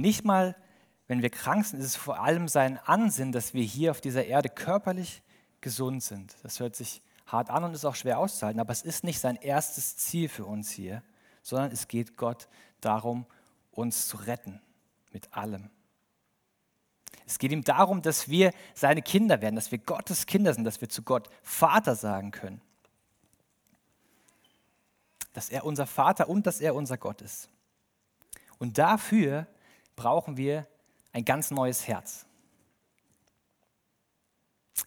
Nicht mal, wenn wir krank sind, ist es vor allem sein Ansinnen, dass wir hier auf dieser Erde körperlich gesund sind. Das hört sich hart an und ist auch schwer auszuhalten, aber es ist nicht sein erstes Ziel für uns hier, sondern es geht Gott darum, uns zu retten mit allem. Es geht ihm darum, dass wir seine Kinder werden, dass wir Gottes Kinder sind, dass wir zu Gott Vater sagen können. Dass er unser Vater und dass er unser Gott ist. Und dafür brauchen wir ein ganz neues Herz.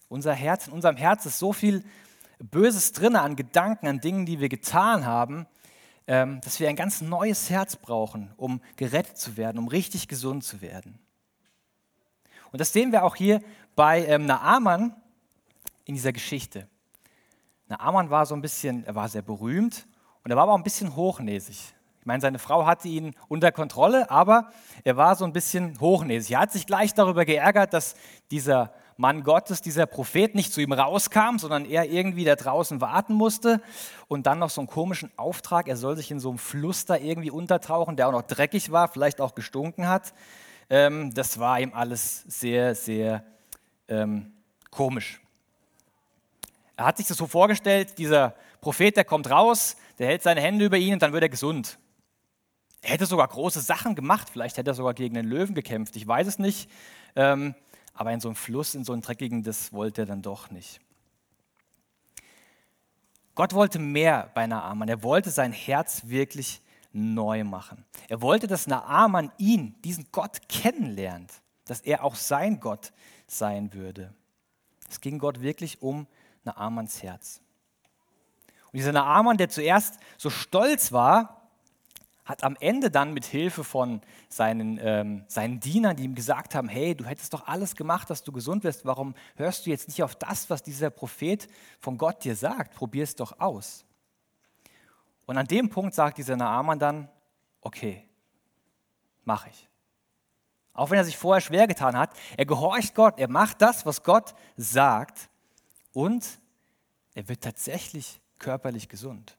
Unser Herz, in unserem Herz ist so viel Böses drin an Gedanken, an Dingen, die wir getan haben, ähm, dass wir ein ganz neues Herz brauchen, um gerettet zu werden, um richtig gesund zu werden. Und das sehen wir auch hier bei ähm, Naaman in dieser Geschichte. Naaman war so ein bisschen, er war sehr berühmt und er war aber auch ein bisschen hochnäsig. Ich meine, seine Frau hatte ihn unter Kontrolle, aber er war so ein bisschen hochnäsig. Er hat sich gleich darüber geärgert, dass dieser Mann Gottes, dieser Prophet, nicht zu ihm rauskam, sondern er irgendwie da draußen warten musste und dann noch so einen komischen Auftrag, er soll sich in so einem Fluss da irgendwie untertauchen, der auch noch dreckig war, vielleicht auch gestunken hat. Ähm, das war ihm alles sehr, sehr ähm, komisch. Er hat sich das so vorgestellt, dieser Prophet, der kommt raus, der hält seine Hände über ihn und dann wird er gesund. Er hätte sogar große Sachen gemacht, vielleicht hätte er sogar gegen den Löwen gekämpft, ich weiß es nicht. Ähm, aber in so einem Fluss, in so einem dreckigen, das wollte er dann doch nicht. Gott wollte mehr bei Naaman. Er wollte sein Herz wirklich neu machen. Er wollte, dass Naaman ihn, diesen Gott, kennenlernt, dass er auch sein Gott sein würde. Es ging Gott wirklich um Naamans Herz. Und dieser Naaman, der zuerst so stolz war, hat am Ende dann mit Hilfe von seinen, ähm, seinen Dienern, die ihm gesagt haben, hey, du hättest doch alles gemacht, dass du gesund wirst, warum hörst du jetzt nicht auf das, was dieser Prophet von Gott dir sagt? Probier es doch aus. Und an dem Punkt sagt dieser Naaman dann, okay, mache ich. Auch wenn er sich vorher schwer getan hat, er gehorcht Gott, er macht das, was Gott sagt und er wird tatsächlich körperlich gesund.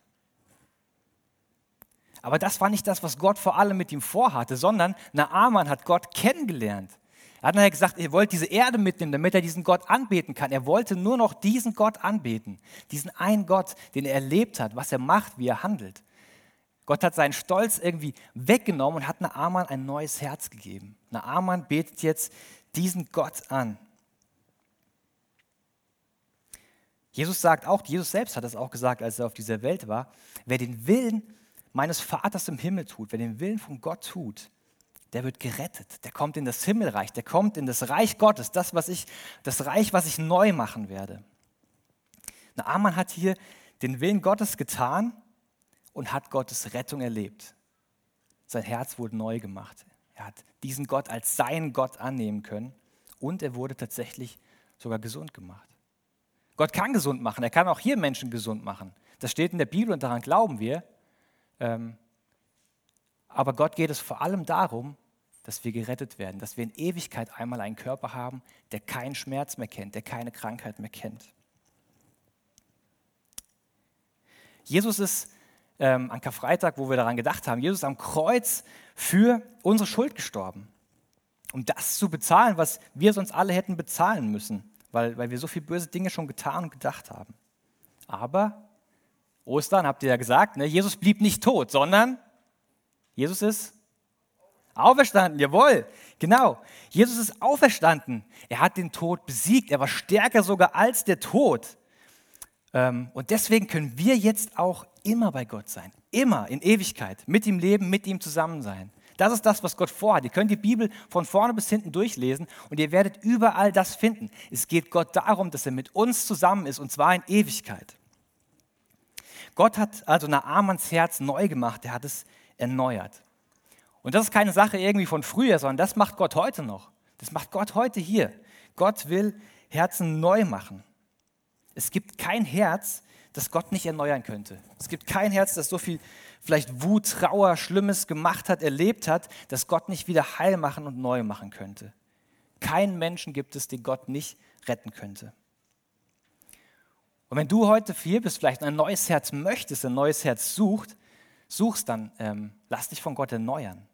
Aber das war nicht das, was Gott vor allem mit ihm vorhatte, sondern Naaman hat Gott kennengelernt. Er hat nachher gesagt, er wollte diese Erde mitnehmen, damit er diesen Gott anbeten kann. Er wollte nur noch diesen Gott anbeten, diesen einen Gott, den er erlebt hat, was er macht, wie er handelt. Gott hat seinen Stolz irgendwie weggenommen und hat Naaman ein neues Herz gegeben. Naaman betet jetzt diesen Gott an. Jesus sagt auch, Jesus selbst hat das auch gesagt, als er auf dieser Welt war, wer den Willen meines Vaters im Himmel tut, wer den Willen von Gott tut, der wird gerettet, der kommt in das Himmelreich, der kommt in das Reich Gottes, das, was ich, das Reich, was ich neu machen werde. Naaman hat hier den Willen Gottes getan und hat Gottes Rettung erlebt. Sein Herz wurde neu gemacht. Er hat diesen Gott als seinen Gott annehmen können und er wurde tatsächlich sogar gesund gemacht. Gott kann gesund machen, er kann auch hier Menschen gesund machen. Das steht in der Bibel und daran glauben wir. Ähm, aber Gott geht es vor allem darum, dass wir gerettet werden, dass wir in Ewigkeit einmal einen Körper haben, der keinen Schmerz mehr kennt, der keine Krankheit mehr kennt. Jesus ist ähm, an Karfreitag, wo wir daran gedacht haben, Jesus ist am Kreuz für unsere Schuld gestorben. Um das zu bezahlen, was wir sonst alle hätten bezahlen müssen, weil, weil wir so viele böse Dinge schon getan und gedacht haben. Aber Ostern, habt ihr ja gesagt, ne, Jesus blieb nicht tot, sondern Jesus ist Auferstanden, jawohl, genau. Jesus ist auferstanden. Er hat den Tod besiegt. Er war stärker sogar als der Tod. Ähm, und deswegen können wir jetzt auch immer bei Gott sein. Immer in Ewigkeit. Mit ihm leben, mit ihm zusammen sein. Das ist das, was Gott vorhat. Ihr könnt die Bibel von vorne bis hinten durchlesen und ihr werdet überall das finden. Es geht Gott darum, dass er mit uns zusammen ist und zwar in Ewigkeit. Gott hat also Naamans Herz neu gemacht. Er hat es erneuert. Und das ist keine Sache irgendwie von früher, sondern das macht Gott heute noch. Das macht Gott heute hier. Gott will Herzen neu machen. Es gibt kein Herz, das Gott nicht erneuern könnte. Es gibt kein Herz, das so viel vielleicht Wut, Trauer, Schlimmes gemacht hat, erlebt hat, das Gott nicht wieder heil machen und neu machen könnte. Keinen Menschen gibt es, den Gott nicht retten könnte. Und wenn du heute hier bist, vielleicht ein neues Herz möchtest, ein neues Herz sucht, suchst, dann ähm, lass dich von Gott erneuern.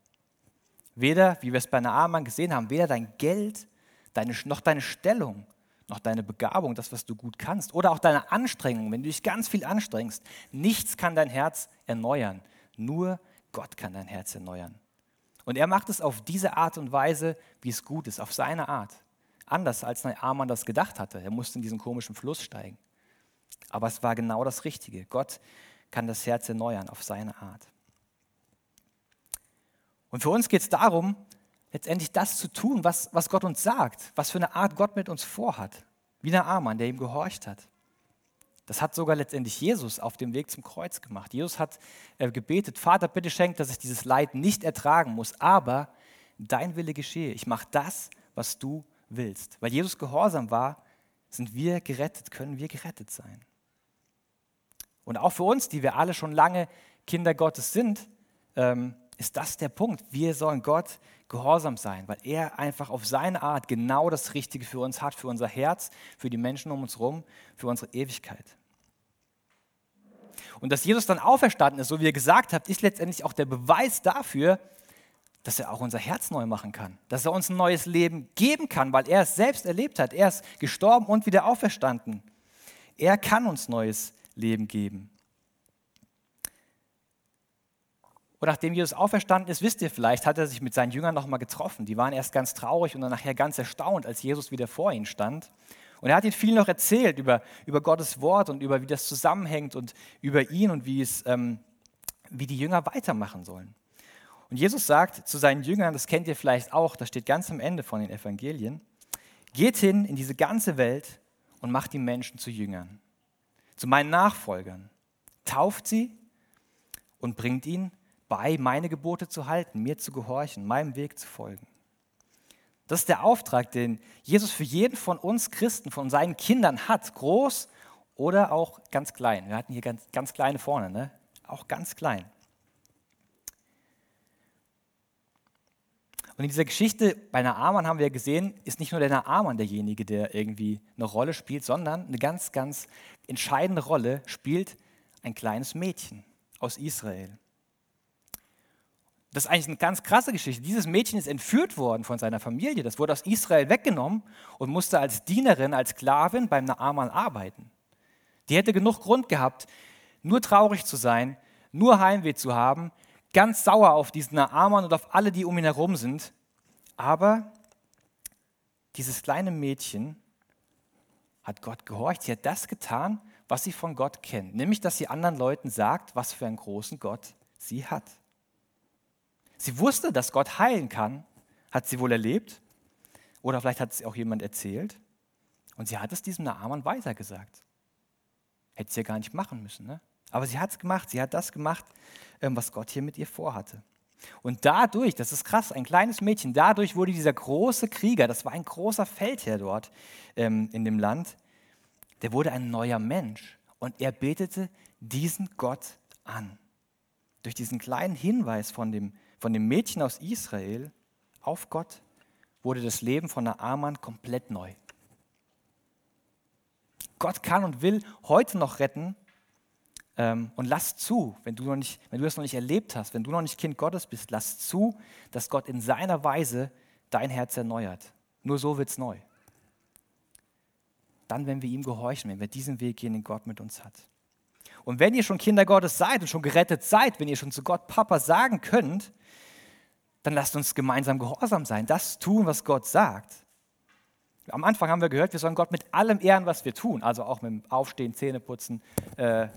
Weder, wie wir es bei Naaman gesehen haben, weder dein Geld, deine, noch deine Stellung, noch deine Begabung, das, was du gut kannst, oder auch deine Anstrengung, wenn du dich ganz viel anstrengst, nichts kann dein Herz erneuern. Nur Gott kann dein Herz erneuern. Und er macht es auf diese Art und Weise, wie es gut ist, auf seine Art. Anders als Naaman das gedacht hatte. Er musste in diesen komischen Fluss steigen. Aber es war genau das Richtige. Gott kann das Herz erneuern auf seine Art. Und für uns geht es darum, letztendlich das zu tun, was, was Gott uns sagt, was für eine Art Gott mit uns vorhat. Wie der Amann, der ihm gehorcht hat. Das hat sogar letztendlich Jesus auf dem Weg zum Kreuz gemacht. Jesus hat äh, gebetet, Vater, bitte schenk, dass ich dieses Leid nicht ertragen muss, aber dein Wille geschehe. Ich mache das, was du willst. Weil Jesus gehorsam war, sind wir gerettet, können wir gerettet sein. Und auch für uns, die wir alle schon lange Kinder Gottes sind, ähm, ist das der Punkt. Wir sollen Gott gehorsam sein, weil er einfach auf seine Art genau das Richtige für uns hat, für unser Herz, für die Menschen um uns herum, für unsere Ewigkeit. Und dass Jesus dann auferstanden ist, so wie ihr gesagt habt, ist letztendlich auch der Beweis dafür, dass er auch unser Herz neu machen kann, dass er uns ein neues Leben geben kann, weil er es selbst erlebt hat. Er ist gestorben und wieder auferstanden. Er kann uns neues Leben geben. Und nachdem Jesus auferstanden ist, wisst ihr vielleicht, hat er sich mit seinen Jüngern nochmal getroffen. Die waren erst ganz traurig und dann nachher ganz erstaunt, als Jesus wieder vor ihnen stand. Und er hat ihnen viel noch erzählt über, über Gottes Wort und über wie das zusammenhängt und über ihn und wie, es, ähm, wie die Jünger weitermachen sollen. Und Jesus sagt zu seinen Jüngern, das kennt ihr vielleicht auch, das steht ganz am Ende von den Evangelien, geht hin in diese ganze Welt und macht die Menschen zu Jüngern, zu meinen Nachfolgern, tauft sie und bringt ihnen bei, meine Gebote zu halten, mir zu gehorchen, meinem Weg zu folgen. Das ist der Auftrag, den Jesus für jeden von uns Christen, von seinen Kindern hat, groß oder auch ganz klein. Wir hatten hier ganz, ganz kleine vorne, ne? auch ganz klein. Und in dieser Geschichte bei Naaman haben wir gesehen, ist nicht nur der Naaman derjenige, der irgendwie eine Rolle spielt, sondern eine ganz, ganz entscheidende Rolle spielt ein kleines Mädchen aus Israel. Das ist eigentlich eine ganz krasse Geschichte. Dieses Mädchen ist entführt worden von seiner Familie. Das wurde aus Israel weggenommen und musste als Dienerin, als Sklavin beim Naaman arbeiten. Die hätte genug Grund gehabt, nur traurig zu sein, nur Heimweh zu haben, ganz sauer auf diesen Naaman und auf alle, die um ihn herum sind. Aber dieses kleine Mädchen hat Gott gehorcht. Sie hat das getan, was sie von Gott kennt, nämlich dass sie anderen Leuten sagt, was für einen großen Gott sie hat. Sie wusste, dass Gott heilen kann, hat sie wohl erlebt. Oder vielleicht hat es auch jemand erzählt. Und sie hat es diesem Naaman weitergesagt. Hätte sie ja gar nicht machen müssen. Ne? Aber sie hat es gemacht. Sie hat das gemacht, ähm, was Gott hier mit ihr vorhatte. Und dadurch, das ist krass, ein kleines Mädchen, dadurch wurde dieser große Krieger, das war ein großer Feldherr dort ähm, in dem Land, der wurde ein neuer Mensch. Und er betete diesen Gott an. Durch diesen kleinen Hinweis von dem von dem Mädchen aus Israel auf Gott wurde das Leben von Naaman komplett neu. Gott kann und will heute noch retten. Ähm, und lass zu, wenn du, noch nicht, wenn du das noch nicht erlebt hast, wenn du noch nicht Kind Gottes bist, lass zu, dass Gott in seiner Weise dein Herz erneuert. Nur so wird es neu. Dann, wenn wir ihm gehorchen, wenn wir diesen Weg gehen, den Gott mit uns hat. Und wenn ihr schon Kinder Gottes seid und schon gerettet seid, wenn ihr schon zu Gott Papa sagen könnt, dann lasst uns gemeinsam gehorsam sein, das tun, was Gott sagt. Am Anfang haben wir gehört, wir sollen Gott mit allem ehren, was wir tun, also auch mit dem Aufstehen, Zähneputzen, äh,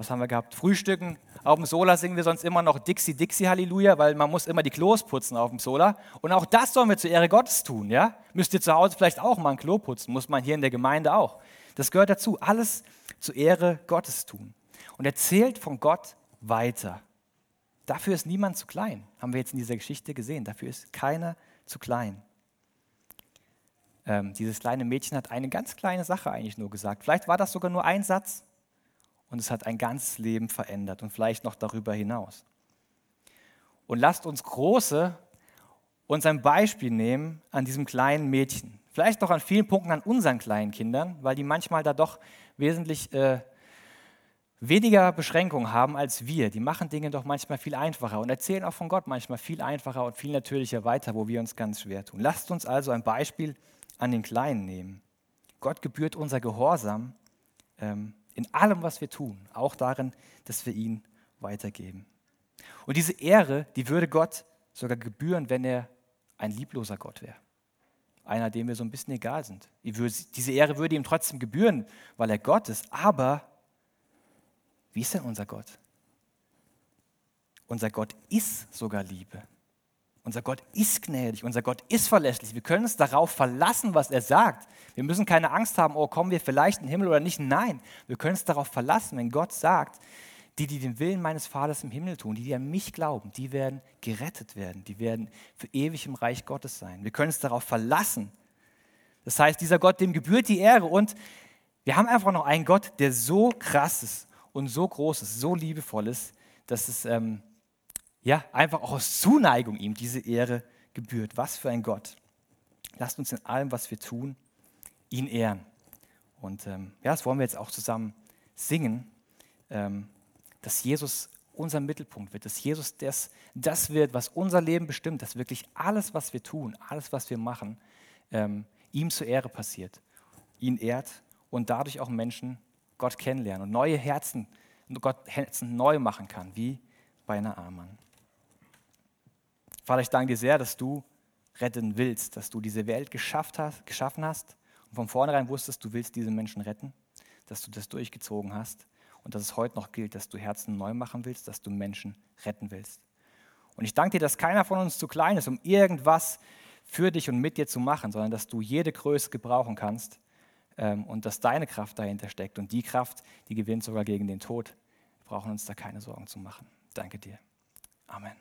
was haben wir gehabt? Frühstücken. Auf dem Sola singen wir sonst immer noch Dixie, Dixie, Halleluja, weil man muss immer die Klos putzen auf dem Sola. Und auch das sollen wir zur Ehre Gottes tun, ja? Müsst ihr zu Hause vielleicht auch mal ein Klo putzen, muss man hier in der Gemeinde auch. Das gehört dazu, alles zur Ehre Gottes tun. Und erzählt von Gott weiter. Dafür ist niemand zu klein, haben wir jetzt in dieser Geschichte gesehen. Dafür ist keiner zu klein. Ähm, dieses kleine Mädchen hat eine ganz kleine Sache eigentlich nur gesagt. Vielleicht war das sogar nur ein Satz und es hat ein ganzes Leben verändert und vielleicht noch darüber hinaus. Und lasst uns Große uns ein Beispiel nehmen an diesem kleinen Mädchen. Vielleicht auch an vielen Punkten an unseren kleinen Kindern, weil die manchmal da doch wesentlich äh, weniger Beschränkungen haben als wir. Die machen Dinge doch manchmal viel einfacher und erzählen auch von Gott manchmal viel einfacher und viel natürlicher weiter, wo wir uns ganz schwer tun. Lasst uns also ein Beispiel an den Kleinen nehmen. Gott gebührt unser Gehorsam ähm, in allem, was wir tun, auch darin, dass wir ihn weitergeben. Und diese Ehre, die würde Gott sogar gebühren, wenn er ein liebloser Gott wäre. Einer, dem wir so ein bisschen egal sind. Diese Ehre würde ihm trotzdem gebühren, weil er Gott ist. Aber wie ist denn unser Gott? Unser Gott ist sogar Liebe. Unser Gott ist gnädig, unser Gott ist verlässlich. Wir können uns darauf verlassen, was er sagt. Wir müssen keine Angst haben, oh, kommen wir vielleicht in den Himmel oder nicht. Nein, wir können uns darauf verlassen, wenn Gott sagt, die, die den Willen meines Vaters im Himmel tun, die, die an mich glauben, die werden gerettet werden, die werden für ewig im Reich Gottes sein. Wir können uns darauf verlassen. Das heißt, dieser Gott, dem gebührt die Ehre und wir haben einfach noch einen Gott, der so krass ist und so groß ist, so liebevoll ist, dass es ähm, ja einfach auch aus Zuneigung ihm diese Ehre gebührt. Was für ein Gott. Lasst uns in allem, was wir tun, ihn ehren. Und ähm, ja, das wollen wir jetzt auch zusammen singen, ähm, dass Jesus unser Mittelpunkt wird, dass Jesus das, das wird, was unser Leben bestimmt, dass wirklich alles, was wir tun, alles, was wir machen, ähm, ihm zur Ehre passiert, ihn ehrt und dadurch auch Menschen Gott kennenlernen und neue Herzen, Gott Herzen neu machen kann, wie bei einer Armen. Vater, ich danke dir sehr, dass du retten willst, dass du diese Welt geschafft hast, geschaffen hast und von vornherein wusstest, du willst diese Menschen retten, dass du das durchgezogen hast und dass es heute noch gilt, dass du Herzen neu machen willst, dass du Menschen retten willst. Und ich danke dir, dass keiner von uns zu klein ist, um irgendwas für dich und mit dir zu machen, sondern dass du jede Größe gebrauchen kannst ähm, und dass deine Kraft dahinter steckt. Und die Kraft, die gewinnt sogar gegen den Tod. Wir brauchen uns da keine Sorgen zu machen. Danke dir. Amen.